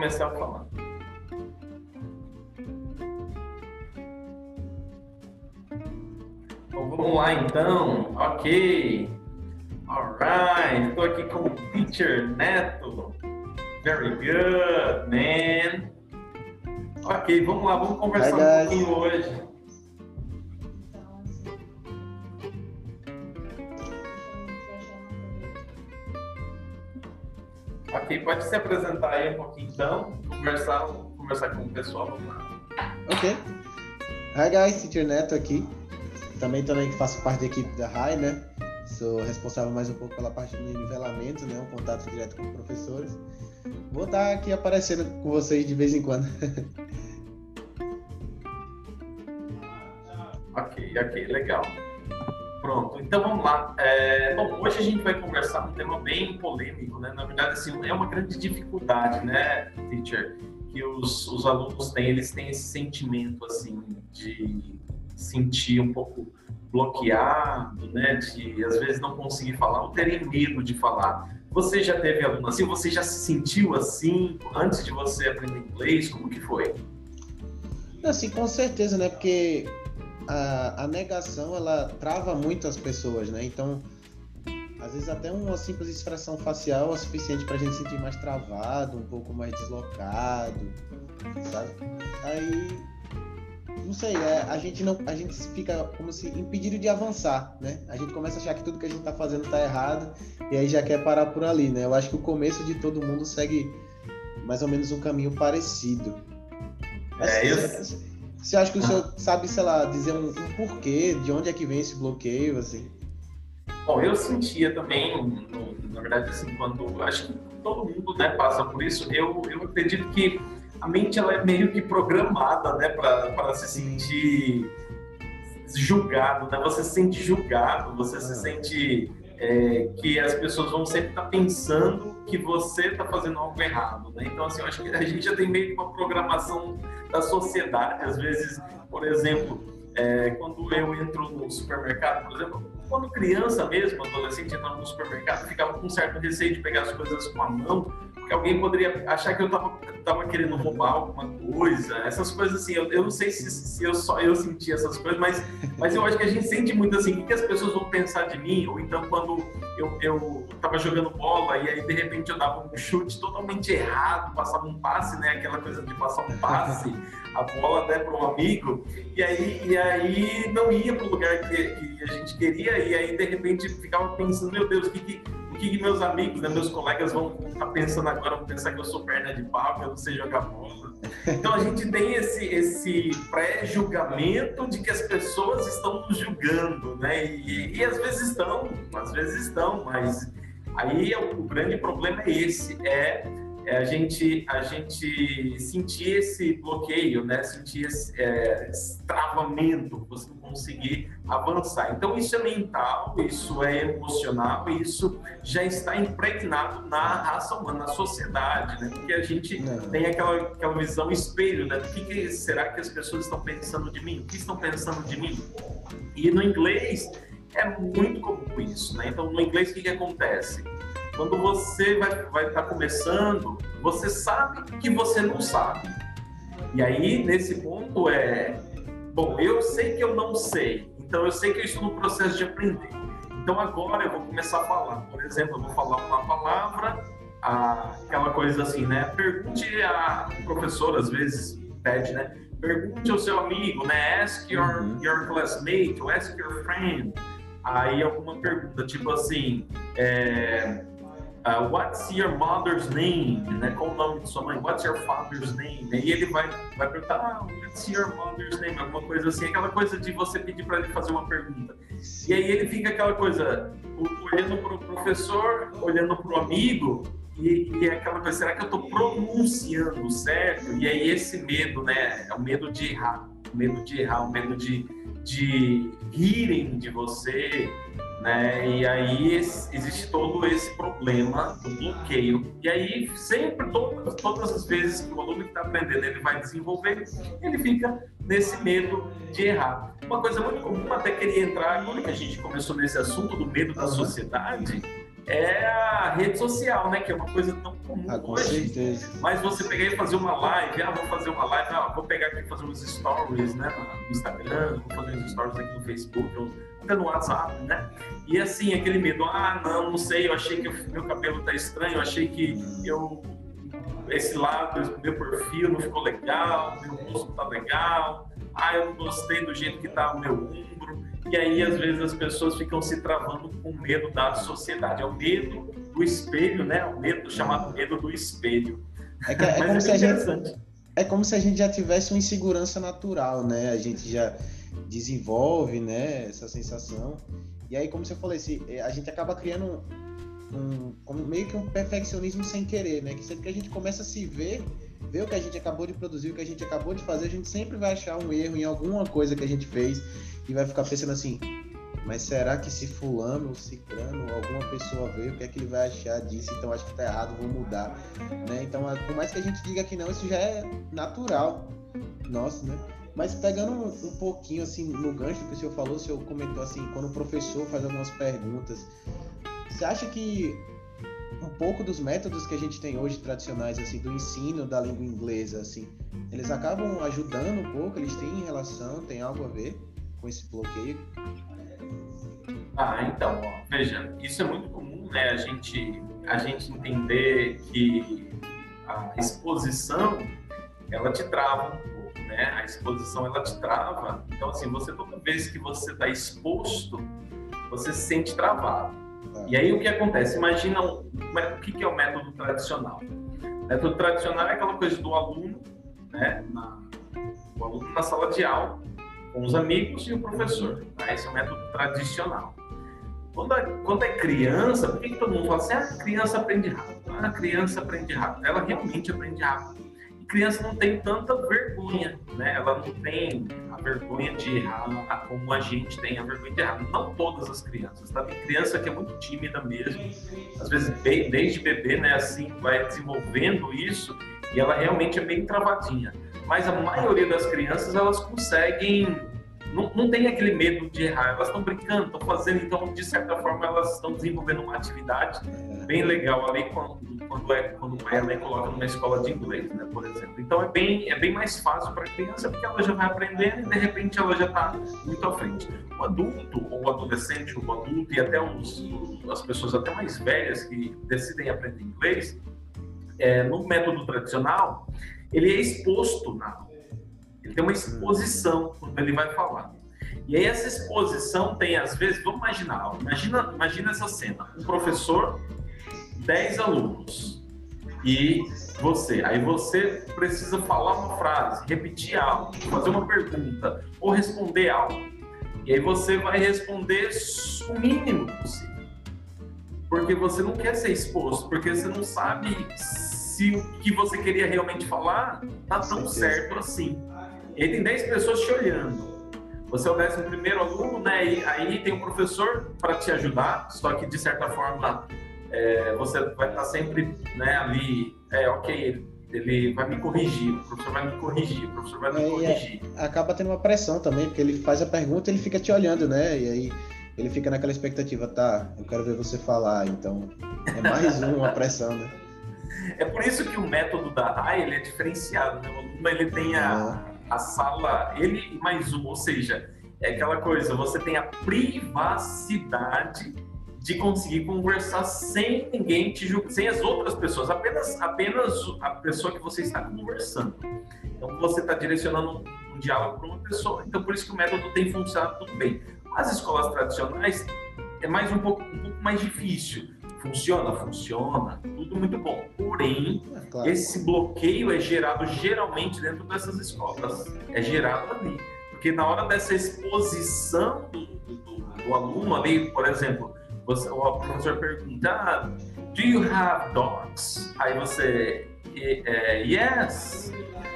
Começar a falar. Então, vamos lá então. Ok. Alright. Estou aqui com o Teacher Neto. Very good, man. Ok, vamos lá, vamos conversar um pouquinho hoje. Pode se apresentar aí um pouquinho então, conversar, conversar com o pessoal, vamos lá. Ok. Hi guys, Teacher Neto aqui. Também também faço parte da equipe da RAI, né? Sou responsável mais um pouco pela parte do nivelamento, né? Um contato direto com professores. Vou estar aqui aparecendo com vocês de vez em quando. ok, ok, legal. Pronto, então vamos lá. É, bom, hoje a gente vai conversar um tema bem polêmico, né? Na verdade, assim, é uma grande dificuldade, né, teacher, que os, os alunos têm. Eles têm esse sentimento, assim, de sentir um pouco bloqueado, né? De às vezes não conseguir falar ou terem medo de falar. Você já teve aluno assim? Você já se sentiu assim antes de você aprender inglês? Como que foi? Assim, com certeza, né? Porque a, a negação ela trava muito as pessoas, né? Então, às vezes até uma simples expressão facial é suficiente para a gente sentir mais travado, um pouco mais deslocado, sabe? Aí não sei, é, a gente não, a gente fica como se impedido de avançar, né? A gente começa a achar que tudo que a gente está fazendo está errado e aí já quer parar por ali, né? Eu acho que o começo de todo mundo segue mais ou menos um caminho parecido. É, assim, eu... Você acha que o senhor sabe, sei lá, dizer um, um, porquê, de onde é que vem esse bloqueio, assim? Bom, eu sentia também, na verdade, assim, quando acho que todo mundo né, passa por isso, eu, eu acredito que a mente ela é meio que programada, né, para se sentir julgado, né? Você se sente julgado, você se sente é, que as pessoas vão sempre estar tá pensando que você está fazendo algo errado, né? Então, assim, eu acho que a gente já tem meio que uma programação da sociedade, às vezes, por exemplo, é, quando eu entro no supermercado, por exemplo, quando criança mesmo, adolescente, entrava no supermercado, ficava com um certo receio de pegar as coisas com a mão, que alguém poderia achar que eu estava tava querendo roubar alguma coisa, essas coisas assim. Eu, eu não sei se, se, eu só eu senti essas coisas, mas, mas eu acho que a gente sente muito assim, o que, as pessoas vão pensar de mim? Ou então quando eu, eu tava jogando bola e aí de repente eu dava um chute totalmente errado, passava um passe, né? Aquela coisa de passar um passe, a bola né, para um amigo, e aí, e aí não ia para o lugar que, que a gente queria, e aí de repente ficava pensando, meu Deus, o que, que que, meus amigos, né, meus colegas vão estar pensando agora, vão pensar que eu sou perna de pau, que eu não sei jogar bola. Então a gente tem esse, esse pré-julgamento de que as pessoas estão nos julgando, né? E, e às vezes estão, às vezes estão, mas aí o grande problema é esse, é é a gente a gente sentir esse bloqueio, né? Sentir esse, é, travamento, você não conseguir avançar. Então isso é mental, isso é emocional, isso já está impregnado na raça humana, na sociedade, né? Porque a gente não. tem aquela, aquela visão espelho, né? O que, que será que as pessoas estão pensando de mim? O que estão pensando de mim? E no inglês é muito comum isso, né? Então no inglês o que, que acontece? Quando você vai vai estar tá começando, você sabe que você não sabe. E aí nesse ponto é, bom, eu sei que eu não sei, então eu sei que eu estou no processo de aprender. Então agora eu vou começar a falar. Por exemplo, eu vou falar uma palavra, aquela coisa assim, né? Pergunte a professora às vezes pede, né? Pergunte ao seu amigo, né? Ask your, uhum. your classmate, ou ask your friend. Aí alguma pergunta, tipo assim, é, uh, what's your mother's name, né? Qual o nome de sua mãe? What's your father's name? E ele vai, vai perguntar, ah, what's your mother's name? Alguma coisa assim, aquela coisa de você pedir para ele fazer uma pergunta. E aí ele fica aquela coisa, olhando para o professor, olhando para o amigo, e, e é aquela coisa, será que eu estou pronunciando certo? E aí esse medo, né? É o medo de errar, o medo de errar, o medo de, de rirem de você, né? E aí existe todo esse problema do bloqueio. E aí sempre, todas, todas as vezes que o aluno está aprendendo, ele vai desenvolver, ele fica nesse medo de errar. Uma coisa muito comum, até queria entrar agora que a gente começou nesse assunto do medo da sociedade, é a rede social, né? Que é uma coisa tão comum ah, com hoje. Certeza. Mas você pegar e fazer uma live, ah, vou fazer uma live, ah, vou pegar aqui e fazer uns stories, né? No Instagram, vou fazer uns stories aqui no Facebook, até no WhatsApp, né? E assim, aquele medo, ah, não, não sei, eu achei que meu cabelo tá estranho, eu achei que eu esse lado, meu perfil não ficou legal, meu rosto tá legal, ah, eu não gostei do jeito que tá o meu. E aí, às vezes, as pessoas ficam se travando com medo da sociedade. É o medo do espelho, né? O medo chamado medo do espelho. É, que, é, como é se a gente, é como se a gente já tivesse uma insegurança natural, né? A gente já desenvolve, né, essa sensação. E aí, como você falou, esse, a gente acaba criando um, um, meio que um perfeccionismo sem querer, né? Que sempre que a gente começa a se ver, ver o que a gente acabou de produzir, o que a gente acabou de fazer, a gente sempre vai achar um erro em alguma coisa que a gente fez e vai ficar pensando assim, mas será que se fulano ciclano alguma pessoa veio, o que é que ele vai achar disso? Então acho que tá errado, vou mudar, né? Então, por mais que a gente diga que não, isso já é natural, nossa, né? Mas pegando um, pouquinho assim no gancho que o senhor falou, o senhor comentou assim, quando o professor faz algumas perguntas, você acha que um pouco dos métodos que a gente tem hoje tradicionais assim do ensino da língua inglesa assim, eles acabam ajudando um pouco, eles têm relação, tem algo a ver com esse bloqueio? Ah, então, ó, veja, isso é muito comum, né? A gente a gente entender que a exposição ela te trava um pouco, né? A exposição ela te trava. Então, assim, você toda vez que você está exposto, você se sente travado. E aí o que acontece? Imagina o, o que, é o método tradicional. O método tradicional é aquela coisa do aluno, né, na, o aluno na sala de aula, com os amigos e o professor. Tá? Esse é o método tradicional. Quando é, quando é criança, por que, que todo mundo fala assim? Ah, a criança aprende rápido. Ah, a criança aprende rápido. Ela realmente aprende rápido criança não tem tanta vergonha, né? Ela não tem a vergonha de errar como a gente tem a vergonha de errar. Não todas as crianças, tá? Tem criança que é muito tímida mesmo, às vezes desde bebê, né? Assim, vai desenvolvendo isso e ela realmente é bem travadinha. Mas a maioria das crianças, elas conseguem não, não tem aquele medo de errar, elas estão brincando, estão fazendo, então, de certa forma, elas estão desenvolvendo uma atividade bem legal ali quando, quando, é, quando coloca numa escola de inglês, né, por exemplo. Então, é bem, é bem mais fácil para a criança, porque ela já vai aprendendo e, de repente, ela já está muito à frente. O adulto, ou o adolescente, ou o adulto, e até os, as pessoas até mais velhas que decidem aprender inglês, é, no método tradicional, ele é exposto na ele tem uma exposição quando ele vai falar. E aí essa exposição tem, às vezes, vamos imaginar, imagina, imagina essa cena, um professor, 10 alunos e você. Aí você precisa falar uma frase, repetir algo, fazer uma pergunta ou responder algo. E aí você vai responder o mínimo possível. Porque você não quer ser exposto, porque você não sabe se o que você queria realmente falar tá tão certo assim. E aí tem 10 pessoas te olhando. Você é o décimo primeiro aluno, né? E aí tem um professor para te ajudar, só que de certa forma é, você vai estar sempre né, ali, é ok, ele, ele, vai me corrigir, o professor vai me corrigir, o professor vai me é, corrigir. É, acaba tendo uma pressão também, porque ele faz a pergunta e ele fica te olhando, né? E aí ele fica naquela expectativa, tá, eu quero ver você falar, então é mais uma pressão, né? É por isso que o método da RAI ele é diferenciado, né? O aluno ele tem a, a sala, ele e mais um, ou seja, é aquela coisa, você tem a privacidade de conseguir conversar sem ninguém te julgar, sem as outras pessoas, apenas, apenas a pessoa que você está conversando. Então você está direcionando um, diálogo para uma pessoa. Então por isso que o método tem funcionado tudo bem. As escolas tradicionais é mais um pouco, um pouco mais difícil Funciona? Funciona. Tudo muito bom. Porém, é claro. esse bloqueio é gerado geralmente dentro dessas escolas. É gerado ali. Porque na hora dessa exposição do, do, do aluno ali, por exemplo, você, o professor pergunta: ah, Do you have dogs? Aí você, é, yes.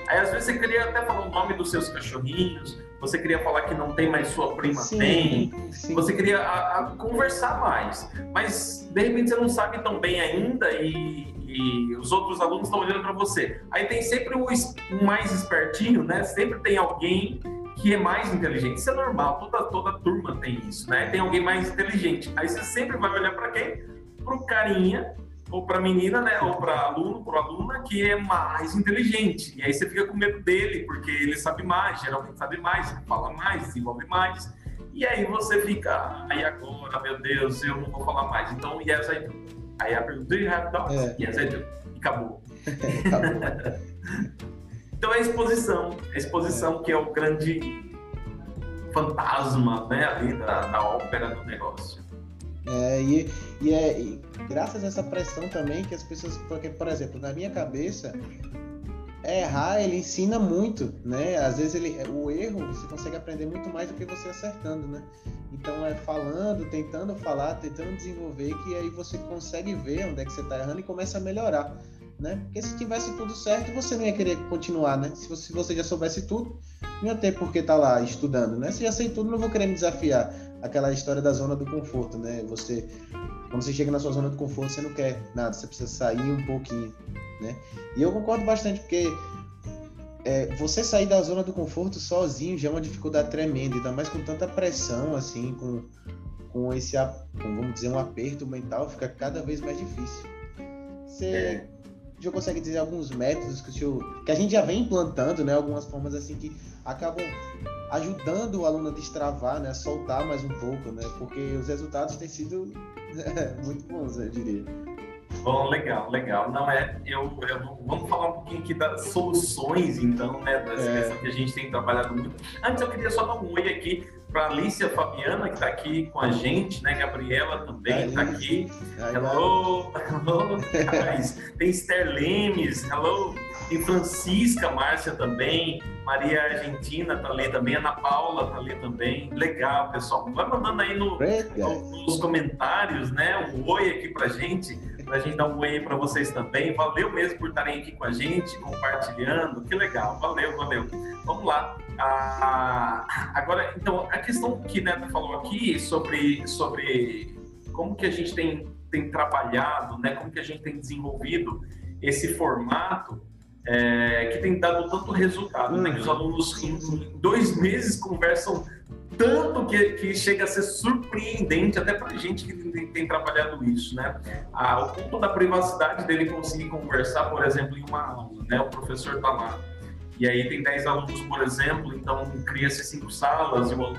Aí às vezes você queria até falar o nome dos seus cachorrinhos, você queria falar que não tem, mas sua prima sim, tem, sim. você queria a, a conversar mais, mas de repente você não sabe tão bem ainda e, e os outros alunos estão olhando para você. Aí tem sempre o um mais espertinho, né? Sempre tem alguém que é mais inteligente. Isso é normal, toda, toda turma tem isso, né? Tem alguém mais inteligente. Aí você sempre vai olhar para quem? para o carinha ou para menina, né, ou para aluno, para aluna que é mais inteligente. E aí você fica com medo dele, porque ele sabe mais, geralmente sabe mais, fala mais, desenvolve mais. E aí você fica, aí agora, meu Deus, eu não vou falar mais. Então, yes, I do. Aí a pergunta, do you have dogs? É. Yes, I do. E acabou. então é a exposição. A exposição é. que é o grande fantasma né, ali da, da ópera do negócio. É, e, e é e graças a essa pressão também que as pessoas. Porque, por exemplo, na minha cabeça, errar ele ensina muito, né? Às vezes ele, o erro você consegue aprender muito mais do que você acertando, né? Então é falando, tentando falar, tentando desenvolver, que aí você consegue ver onde é que você está errando e começa a melhorar, né? Porque se tivesse tudo certo, você não ia querer continuar, né? Se você, se você já soubesse tudo, não ia ter por que estar tá lá estudando, né? Se já sei tudo, não vou querer me desafiar. Aquela história da zona do conforto, né? Você, quando você chega na sua zona do conforto, você não quer nada, você precisa sair um pouquinho, né? E eu concordo bastante, porque é, você sair da zona do conforto sozinho já é uma dificuldade tremenda, ainda mais com tanta pressão, assim, com, com esse, com, vamos dizer, um aperto mental, fica cada vez mais difícil. Você é. já consegue dizer alguns métodos que, o senhor, que a gente já vem implantando, né? Algumas formas assim que acabam ajudando o aluno a destravar, né? A soltar mais um pouco, né? Porque os resultados têm sido muito bons, eu diria. Bom, legal, legal. Não é, eu, eu vamos falar um pouquinho aqui das soluções, então, né, dessa é. que a gente tem trabalhado muito. Antes eu queria só dar um oi aqui para Alicia Fabiana que está aqui com a gente, né? Gabriela também está aqui. hello, hello, Tem Esther Lemes, hello. Tem Francisca Márcia também. Maria Argentina tá ali também, Ana Paula tá ali também. Legal, pessoal. Vai mandando aí no, no, nos comentários, né? Um oi aqui pra gente, pra gente dar um oi aí pra vocês também. Valeu mesmo por estarem aqui com a gente, compartilhando. Que legal, valeu, valeu. Vamos lá. Ah, agora, então, a questão que Neto falou aqui sobre, sobre como que a gente tem, tem trabalhado, né? Como que a gente tem desenvolvido esse formato é, que tem dado tanto resultado, né? Que os alunos em, dois meses conversam tanto que, que chega a ser surpreendente até para a gente que tem, tem, trabalhado isso, né? Ah, o ponto da privacidade dele conseguir conversar, por exemplo, em uma aula, né? O professor está lá e aí tem 10 alunos, por exemplo, então cria-se cinco salas e o aluno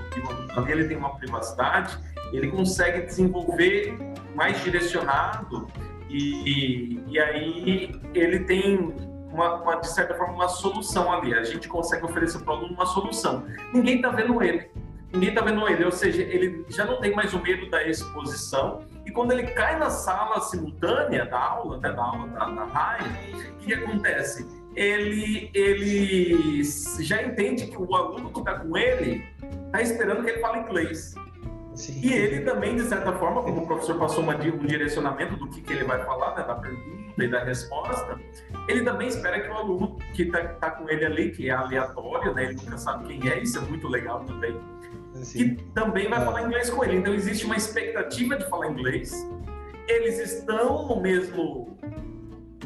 ali ele tem uma privacidade, ele consegue desenvolver mais direcionado e, e aí ele tem uma, uma, de certa forma, uma solução ali. A gente consegue oferecer para o aluno uma solução. Ninguém está vendo ele. Ninguém está vendo ele, ou seja, ele já não tem mais o medo da exposição. E quando ele cai na sala simultânea da aula, né, da aula da, da raia, o que, que acontece? Ele, ele já entende que o aluno que está com ele está esperando que ele fale inglês. Sim. E ele também, de certa forma, como o professor passou uma, um direcionamento do que, que ele vai falar, né, da pergunta e da resposta, ele também espera que o aluno que está tá com ele ali, que é aleatório, né, ele nunca sabe quem é, isso é muito legal também, Sim. que também vai é. falar inglês com ele. Então, existe uma expectativa de falar inglês, eles estão no mesmo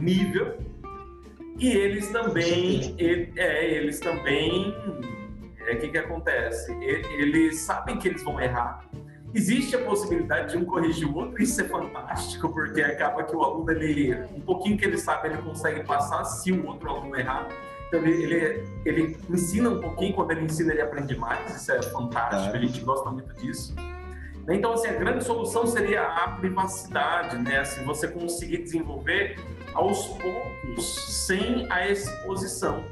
nível e eles também, ele, é, eles também o é, que, que acontece? Eles sabem que eles vão errar. Existe a possibilidade de um corrigir o outro, isso é fantástico, porque acaba que o aluno, ele, um pouquinho que ele sabe, ele consegue passar se o outro aluno errar. Então, ele, ele, ele ensina um pouquinho, quando ele ensina, ele aprende mais, isso é fantástico, a gente gosta muito disso. Então, assim, a grande solução seria a privacidade, né? Assim, você conseguir desenvolver aos poucos, sem a exposição.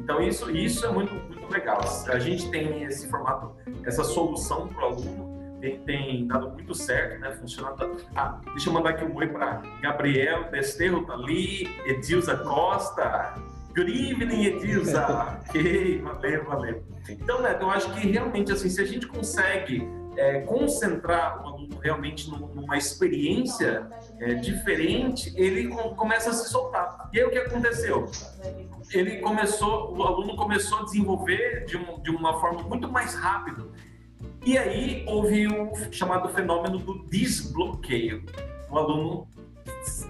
Então, isso, isso é muito, muito legal. A gente tem esse formato, essa solução para o aluno, tem, tem, dado muito certo, né? Funcionando. Ah, deixa eu mandar aqui um oi para Gabriel Desterro, tá ali, Edilza Costa. Good evening, Edilza. ok, valeu, valeu. Então, né, eu acho que realmente, assim, se a gente consegue é, concentrar o aluno realmente numa experiência é, diferente, ele começa a se soltar. E aí o que aconteceu? Ele começou, o aluno começou a desenvolver de, um, de uma forma muito mais rápida. E aí houve o chamado fenômeno do desbloqueio. O aluno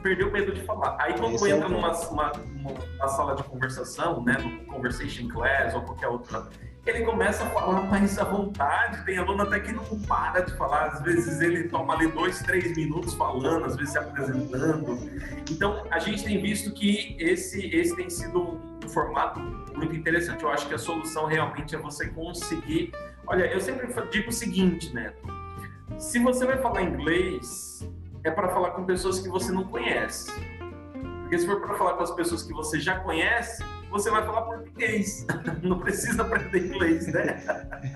perdeu medo de falar. Aí quando Esse é entra é numa, uma, uma, sala de conversação, né, no conversation class ou qualquer outra ele começa a falar mais à vontade. Tem aluno até que não para de falar. Às vezes ele toma ali dois, três minutos falando, às vezes se apresentando. Então, a gente tem visto que esse, esse tem sido um formato muito interessante. Eu acho que a solução realmente é você conseguir. Olha, eu sempre digo o seguinte, Neto. Se você vai falar inglês, é para falar com pessoas que você não conhece. Porque se for para falar com as pessoas que você já conhece, você vai falar português. Não precisa aprender inglês, né?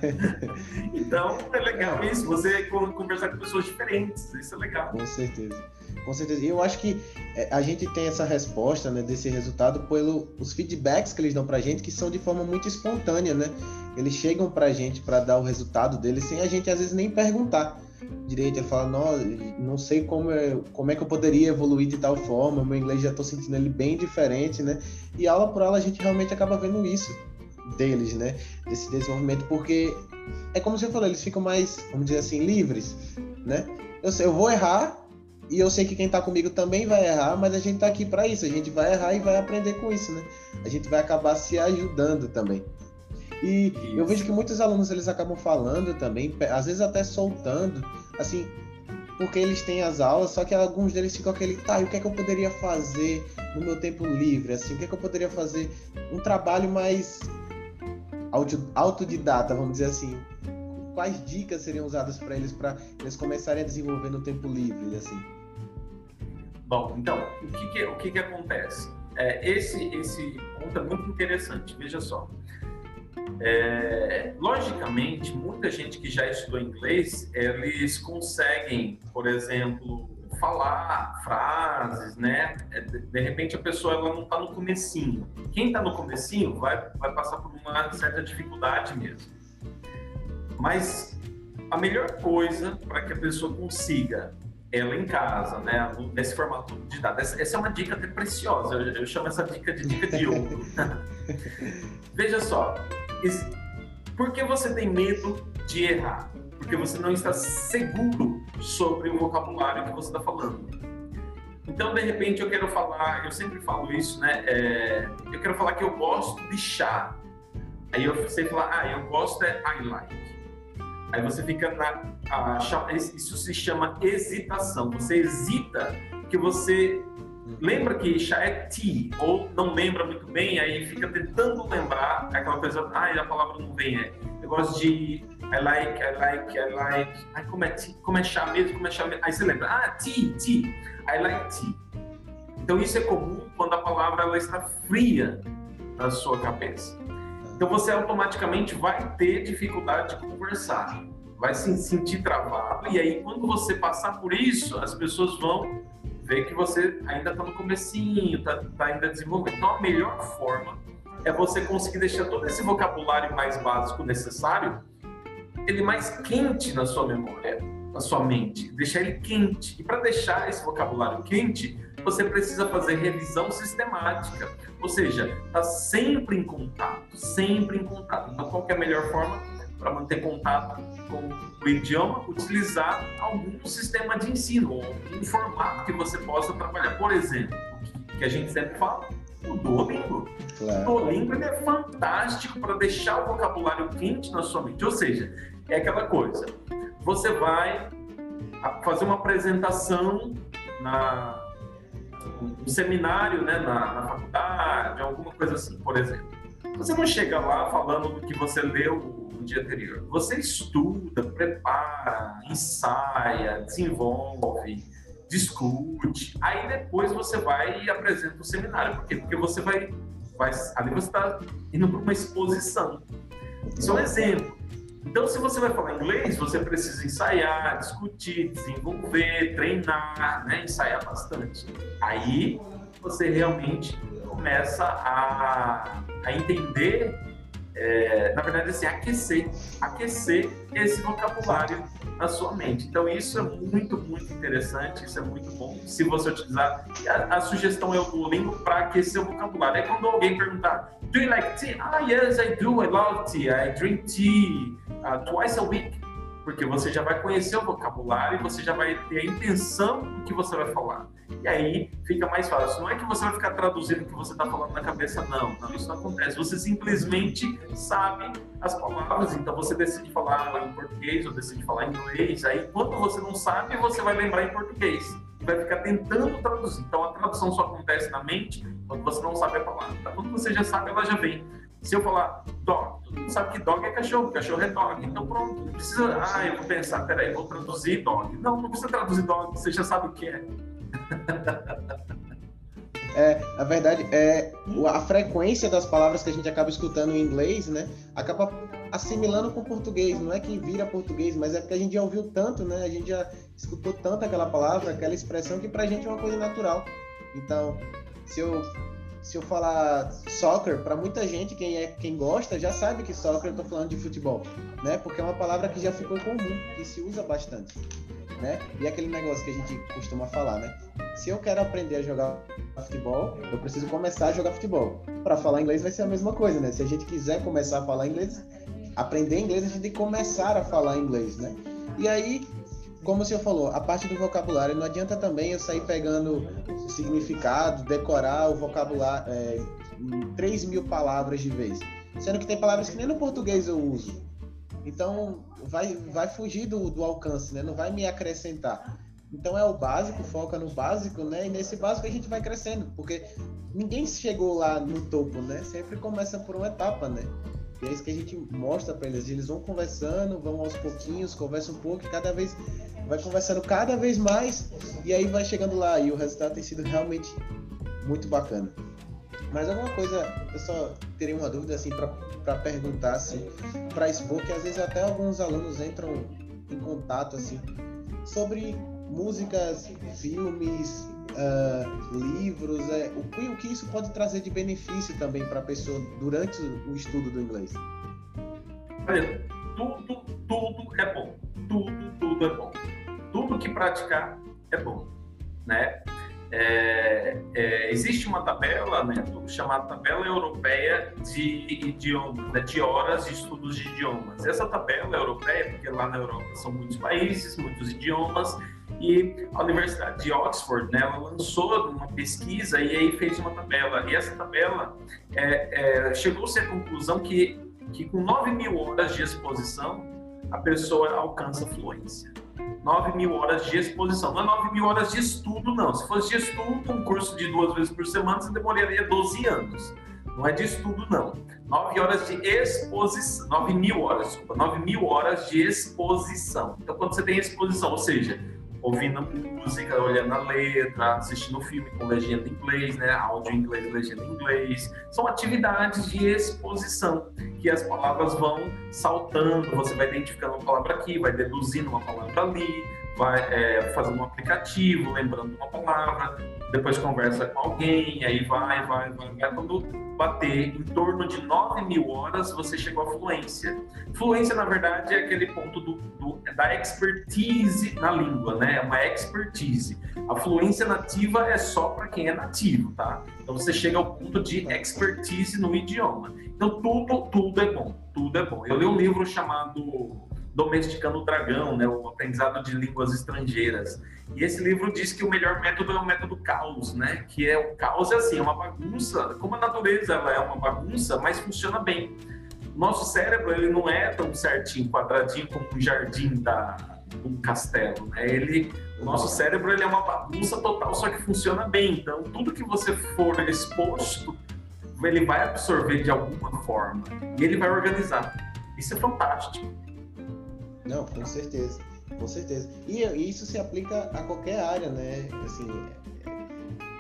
Então, é legal isso. Você conversar com pessoas diferentes. Isso é legal. Com certeza. Com certeza. E eu acho que é, a gente tem essa resposta, né, desse resultado pelos feedbacks que eles dão pra gente, que são de forma muito espontânea, né? Eles chegam pra gente para dar o resultado deles sem a gente às vezes nem perguntar direito. Ele fala, não, sei como é, como é que eu poderia evoluir de tal forma, meu inglês já estou sentindo ele bem diferente, né? E aula por aula a gente realmente acaba vendo isso deles, né? Desse desenvolvimento, porque é como você falou, eles ficam mais, vamos dizer assim, livres, né? Eu, sei, eu vou errar e eu sei que quem está comigo também vai errar, mas a gente está aqui para isso, a gente vai errar e vai aprender com isso, né? A gente vai acabar se ajudando também. E Isso. eu vejo que muitos alunos eles acabam falando também, às vezes até soltando, assim, porque eles têm as aulas, só que alguns deles ficam aquele, tá, e o que é que eu poderia fazer no meu tempo livre, assim, o que é que eu poderia fazer, um trabalho mais autodidata, vamos dizer assim. Quais dicas seriam usadas para eles para eles começarem a desenvolver no tempo livre, assim? Bom, então, o que que, o que, que acontece? É, esse, esse ponto é muito interessante, veja só. É, logicamente, muita gente que já estudou inglês, eles conseguem, por exemplo, falar frases, né? É, de repente a pessoa ela não está no comecinho. Quem está no comecinho vai, vai passar por uma certa dificuldade mesmo. Mas a melhor coisa para que a pessoa consiga ela em casa, né, nesse formato de dados. Essa é uma dica até preciosa, eu, eu chamo essa dica de dica de ouro. Veja só, por que você tem medo de errar? Porque você não está seguro sobre o vocabulário que você está falando. Então, de repente, eu quero falar, eu sempre falo isso, né? É, eu quero falar que eu gosto de chá. Aí eu sei falar, ah, eu gosto é I like. Aí você fica na. A, isso se chama hesitação. Você hesita que você lembra que chá é tea, ou não lembra muito bem, aí fica tentando lembrar aquela coisa, ai, a palavra não vem, é. Eu gosto de I like, I like, I like. Ai, como é, tea, como é chá mesmo, como é chá mesmo? Aí você lembra, ah, tea, tea, I like tea. Então isso é comum quando a palavra ela está fria na sua cabeça. Então você automaticamente vai ter dificuldade de conversar, vai se sentir travado, e aí quando você passar por isso, as pessoas vão vê que você ainda está no comecinho, está tá ainda desenvolvendo. Então, a melhor forma é você conseguir deixar todo esse vocabulário mais básico necessário, ele mais quente na sua memória, na sua mente, deixar ele quente. E para deixar esse vocabulário quente, você precisa fazer revisão sistemática, ou seja, tá sempre em contato, sempre em contato. Então, qual é a melhor forma? Para manter contato com o idioma, utilizar algum sistema de ensino, um formato que você possa trabalhar. Por exemplo, que a gente sempre fala, o Duolingo. Claro. O Duolingo é fantástico para deixar o vocabulário quente na sua mente. Ou seja, é aquela coisa, você vai fazer uma apresentação na um seminário, né, na, na faculdade, alguma coisa assim, por exemplo. Você não chega lá falando do que você leu no dia anterior. Você estuda, prepara, ensaia, desenvolve, discute. Aí depois você vai e apresenta o seminário. Por quê? Porque você vai. vai ali você está indo para uma exposição. Isso é um exemplo. Então, se você vai falar inglês, você precisa ensaiar, discutir, desenvolver, treinar, né? ensaiar bastante. Aí você realmente começa a, a entender é, na verdade, assim, aquecer, aquecer esse vocabulário na sua mente. Então, isso é muito, muito interessante, isso é muito bom. Se você utilizar, a, a sugestão é o Duolingo para aquecer o vocabulário. É quando alguém perguntar, do you like tea? Ah, yes, I do, I love tea. I drink tea uh, twice a week. Porque você já vai conhecer o vocabulário e você já vai ter a intenção do que você vai falar. E aí fica mais fácil. Não é que você vai ficar traduzindo o que você está falando na cabeça, não. não. Isso não acontece. Você simplesmente sabe as palavras, então você decide falar em português ou decide falar em inglês. Aí quando você não sabe, você vai lembrar em português. Vai ficar tentando traduzir. Então a tradução só acontece na mente quando você não sabe a palavra. Quando você já sabe, ela já vem. Se eu falar dog, mundo sabe que dog é cachorro, cachorro é dog. Então pronto, não precisa, ah, eu vou pensar, peraí, vou traduzir dog. Não, não precisa traduzir dog, você já sabe o que é. É, a verdade é a frequência das palavras que a gente acaba escutando em inglês, né? Acaba assimilando com o português. Não é que vira português, mas é porque a gente já ouviu tanto, né? A gente já escutou tanto aquela palavra, aquela expressão que pra gente é uma coisa natural. Então, se eu se eu falar soccer, para muita gente, quem é quem gosta, já sabe que soccer eu tô falando de futebol, né? Porque é uma palavra que já ficou comum, que se usa bastante, né? E aquele negócio que a gente costuma falar, né? Se eu quero aprender a jogar futebol, eu preciso começar a jogar futebol. Para falar inglês vai ser a mesma coisa, né? Se a gente quiser começar a falar inglês, aprender inglês, a gente tem que começar a falar inglês, né? E aí como o senhor falou, a parte do vocabulário, não adianta também eu sair pegando significado, decorar o vocabulário, é, 3 mil palavras de vez. Sendo que tem palavras que nem no português eu uso. Então, vai, vai fugir do, do alcance, né? Não vai me acrescentar. Então, é o básico, foca no básico, né? E nesse básico a gente vai crescendo, porque ninguém chegou lá no topo, né? Sempre começa por uma etapa, né? E é isso que a gente mostra para eles. Eles vão conversando, vão aos pouquinhos, conversam um pouco, e cada vez vai conversando cada vez mais, e aí vai chegando lá. E o resultado tem sido realmente muito bacana. Mas alguma coisa, eu só teria uma dúvida assim para perguntar assim, para expor que às vezes até alguns alunos entram em contato assim sobre músicas, filmes, uh, livros, é, o, o que isso pode trazer de benefício também para a pessoa durante o estudo do inglês? Olha, tudo, tudo é bom. Tudo, tudo é bom. Tudo que praticar é bom, né? É, é, existe uma tabela, né, chamada Tabela Europeia de Idiomas, né, de horas de estudos de idiomas. Essa tabela europeia, porque lá na Europa são muitos países, muitos idiomas, e a Universidade de Oxford, né, ela lançou uma pesquisa e aí fez uma tabela. E essa tabela é, é, chegou-se à conclusão que, que com 9 mil horas de exposição, a pessoa alcança fluência. 9 mil horas de exposição. Não é 9 mil horas de estudo, não. Se fosse de estudo, um curso de duas vezes por semana, você demoraria 12 anos. Não é de estudo, não. 9 horas de exposição. 9 mil horas, desculpa. 9 mil horas de exposição. Então, quando você tem exposição, ou seja, ouvindo música, olhando a letra, assistindo filme com legenda em inglês, né? Áudio em inglês, legenda em inglês. São atividades de exposição que as palavras vão saltando, você vai identificando uma palavra aqui, vai deduzindo uma palavra ali, vai é, fazendo um aplicativo, lembrando uma palavra, depois conversa com alguém, aí vai, vai, vai, vai. Quando bater em torno de 9 mil horas, você chegou à fluência. Fluência, na verdade, é aquele ponto do, do, da expertise na língua, né? É uma expertise. A fluência nativa é só para quem é nativo, tá? Então você chega ao ponto de expertise no idioma. Então tudo, tudo é bom, tudo é bom. Eu li um livro chamado Domesticando o Dragão, né, o aprendizado de línguas estrangeiras. E esse livro diz que o melhor método é o método caos, né? Que é o caos é assim, é uma bagunça. Como a natureza é uma bagunça, mas funciona bem. Nosso cérebro ele não é tão certinho, quadradinho como um jardim da um castelo, né? Ele, o nosso cérebro ele é uma bagunça total, só que funciona bem. Então tudo que você for exposto, ele vai absorver de alguma forma e ele vai organizar. Isso é fantástico. Não, com certeza, com certeza. E isso se aplica a qualquer área, né? Assim,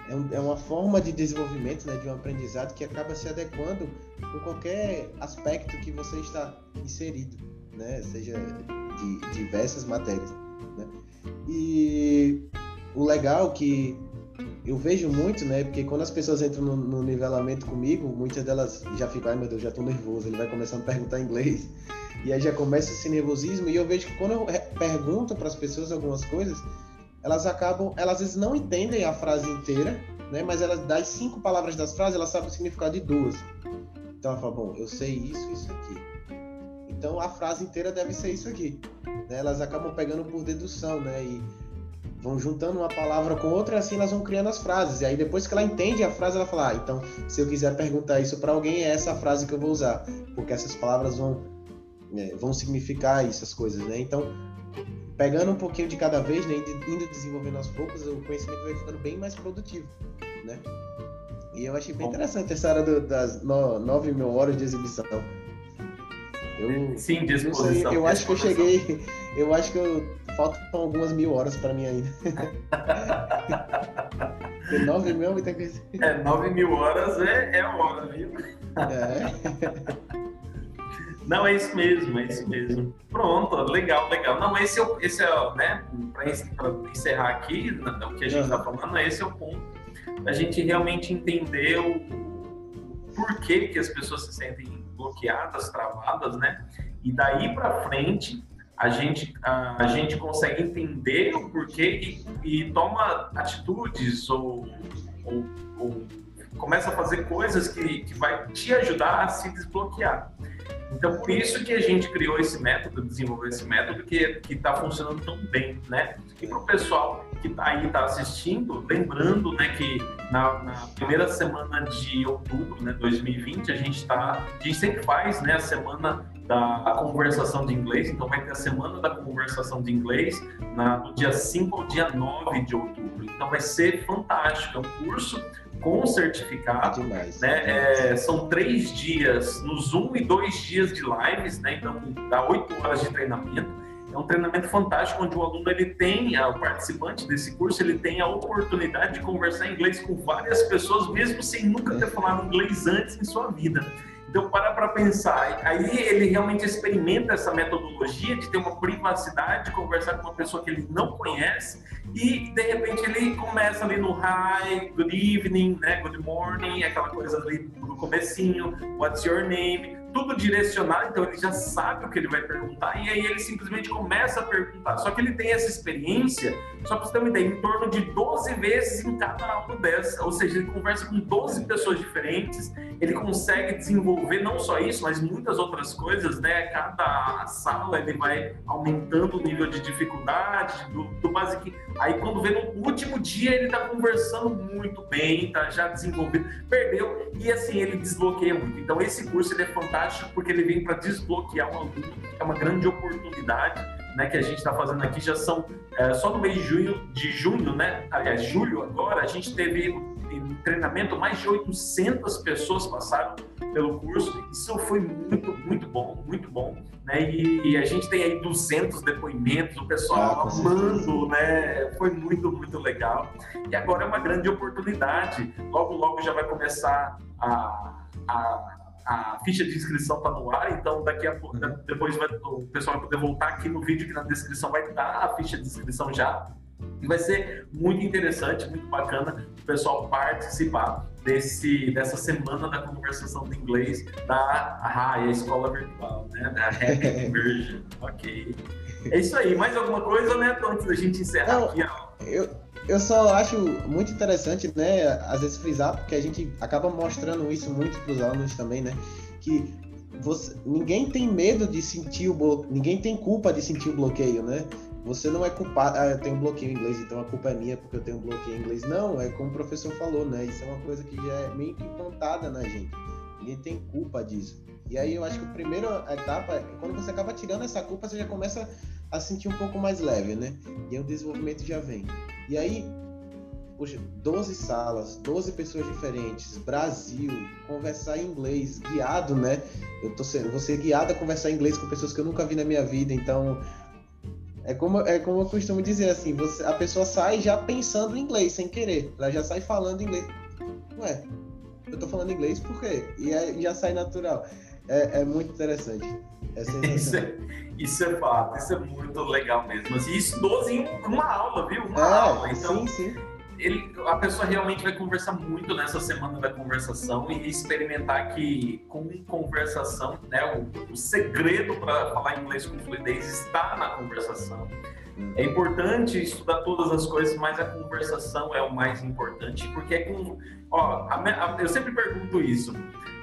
é, um, é uma forma de desenvolvimento, né, de um aprendizado que acaba se adequando com qualquer aspecto que você está inserido, né? Seja de diversas matérias, né? E o legal que eu vejo muito, né? Porque quando as pessoas entram no, no, nivelamento comigo, muitas delas já ficam, ai meu Deus, já tô nervoso. Ele vai começando a perguntar inglês. E aí já começa esse nervosismo. E eu vejo que quando eu pergunto para as pessoas algumas coisas, elas acabam, elas às vezes não entendem a frase inteira, né? Mas elas, das cinco palavras das frases, elas sabem o significado de duas. Então ela fala, bom, eu sei isso, isso aqui. Então a frase inteira deve ser isso aqui. Né? Elas acabam pegando por dedução, né? E vão juntando uma palavra com outra e assim elas vão criando as frases. E aí depois que ela entende a frase, ela fala: ah, então se eu quiser perguntar isso para alguém, é essa frase que eu vou usar, porque essas palavras vão né, vão significar essas coisas, né? Então pegando um pouquinho de cada vez, né, indo desenvolvendo aos poucos, o conhecimento vai ficando bem mais produtivo, né? E eu achei bem Bom. interessante essa área do, das 9 mil horas de exibição. Eu, Sim, de exposição. Eu, eu acho que eu cheguei. Eu acho que eu, faltam algumas mil horas para mim ainda. 9 mil é muita coisa. É, 9 mil horas é, é hora, viu? É. Não, é isso mesmo, é isso mesmo. Pronto, legal, legal. Não, esse é, o, esse é né, para encerrar aqui, o que a gente está falando, esse é o ponto. A gente realmente entender o porquê que as pessoas se sentem bloqueadas, travadas, né? E daí para frente, a gente, a, a, gente consegue entender o porquê e, e toma atitudes ou, ou, ou, começa a fazer coisas que, que vai te ajudar a se desbloquear. Então, por isso que a gente criou esse método, desenvolveu esse método que está funcionando tão bem, né? E para o pessoal que está aí, está assistindo, lembrando, né, que na, na, primeira semana de outubro, né, 2020, a gente está, a gente sempre faz, né, a semana da conversação de inglês, então vai ter a semana da conversação de inglês na, no dia 5 ao dia 9 de outubro. Então vai ser fantástico, é um curso com certificado. Demais. Né? É, são três dias no Zoom e dois dias de lives, né? Então dá oito horas de treinamento. É um treinamento fantástico onde o aluno ele tem, o participante desse curso, ele tem a oportunidade de conversar inglês com várias pessoas, mesmo sem nunca ter falado inglês antes em sua vida. Então, para para pensar. Aí ele realmente experimenta essa metodologia de ter uma privacidade, de conversar com uma pessoa que ele não conhece e, de repente, ele começa ali no hi, good evening, né, good morning, aquela coisa ali no comecinho, what's your name, tudo direcionado, então ele já sabe o que ele vai perguntar, e aí ele simplesmente começa a perguntar. Só que ele tem essa experiência, só para você ter uma ideia, em torno de 12 vezes em cada aula dessa, ou seja, ele conversa com 12 pessoas diferentes, ele consegue desenvolver não só isso, mas muitas outras coisas, né? Cada sala ele vai aumentando o nível de dificuldade, do, do basic. Aí quando vê no último dia ele está conversando muito bem, tá já desenvolvido, perdeu, e assim, ele desbloqueia muito. Então esse curso ele é fantástico fantástico porque ele vem para desbloquear um aluno, é uma grande oportunidade né, que a gente está fazendo aqui. Já são, é, só no mês de junho, de junho, né, aliás, julho agora, a gente teve em treinamento mais de 800 pessoas passaram pelo curso. Isso foi muito, muito bom, muito bom. Né? E, a gente tem aí 200 depoimentos, o pessoal ah, amando, né? Foi muito, muito legal. E agora é uma grande oportunidade. Logo, logo já vai começar a, a a ficha de inscrição está no ar, então daqui a pouco, uhum. depois vai, o pessoal vai poder voltar aqui no vídeo que na descrição vai estar a ficha de inscrição já. Vai ser muito interessante, muito bacana o pessoal participar desse, dessa semana da conversação de inglês da RAI, a escola virtual, né? Da Happy Immersion. ok. É isso aí. Mais alguma coisa, né, antes da gente encerrar Não, aqui? Eu, eu só acho muito interessante, né, às vezes frisar, porque a gente acaba mostrando isso muito para os alunos também, né, que você, ninguém tem medo de sentir o bloqueio, ninguém tem culpa de sentir o bloqueio, né? Você não é culpado, ah, eu tenho um bloqueio em inglês, então a culpa é minha porque eu tenho um bloqueio em inglês. Não, é como o professor falou, né? Isso é uma coisa que já é meio que implantada na gente. Ninguém tem culpa disso. E aí eu acho que a primeira etapa é quando você acaba tirando essa culpa, você já começa a sentir um pouco mais leve, né? E aí o desenvolvimento já vem. E aí, poxa, 12 salas, 12 pessoas diferentes, Brasil, conversar em inglês, guiado, né? Eu tô sendo, vou ser guiado a conversar em inglês com pessoas que eu nunca vi na minha vida, então é como, é como eu costumo dizer assim, você, a pessoa sai já pensando em inglês, sem querer. Ela já sai falando inglês. Ué, eu tô falando inglês por quê? E aí já sai natural. É, é muito interessante. É isso, é, isso é fato, isso é muito legal mesmo. Assim, isso 12 em uma aula, viu? Uma é, aula. Então, sim, sim. Ele, a pessoa realmente vai conversar muito nessa semana da conversação e experimentar que com conversação, né, o, o segredo para falar inglês com fluidez está na conversação. É importante estudar todas as coisas, mas a conversação é o mais importante, porque é com. Ó, a, a, eu sempre pergunto isso.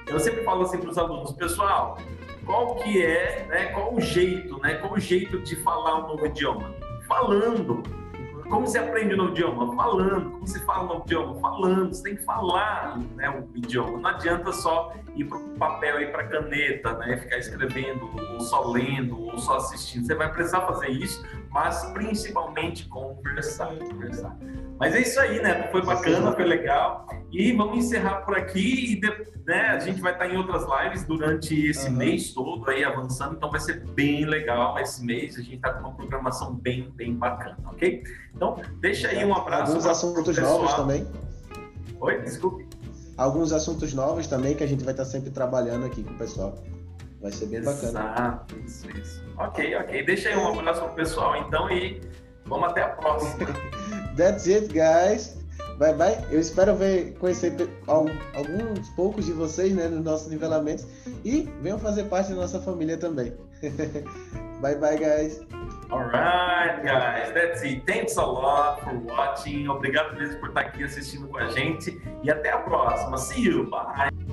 Eu sempre falo assim para os alunos, pessoal, qual que é, né, qual o jeito, né, qual o jeito de falar um novo idioma? Falando. Como se aprende novo idioma? Falando. Como se fala novo idioma? Falando. Você tem que falar né, o idioma. Não adianta só ir para o papel, ir para a caneta, né, ficar escrevendo, ou só lendo, ou só assistindo. Você vai precisar fazer isso, mas principalmente conversar. conversar. Mas é isso aí, né? Foi bacana, foi legal. E vamos encerrar por aqui. E né, a gente vai estar em outras lives durante esse uhum. mês todo aí avançando. Então vai ser bem legal esse mês. A gente está com uma programação bem, bem bacana, ok? Então, deixa aí um abraço. Alguns assuntos novos também. Oi, desculpe. Alguns assuntos novos também que a gente vai estar sempre trabalhando aqui com o pessoal. Vai ser bem Exato, bacana. Exato, isso, isso. Ok, ok. Deixa aí um abraço pro pessoal então e vamos até a próxima. That's it, guys. Bye bye. Eu espero ver, conhecer alguns poucos de vocês né, nos nossos nivelamentos e venham fazer parte da nossa família também. bye bye, guys. Alright, guys, that's it. Thanks a lot for watching. Obrigado mesmo por estar aqui assistindo com a gente e até a próxima. See you. Bye.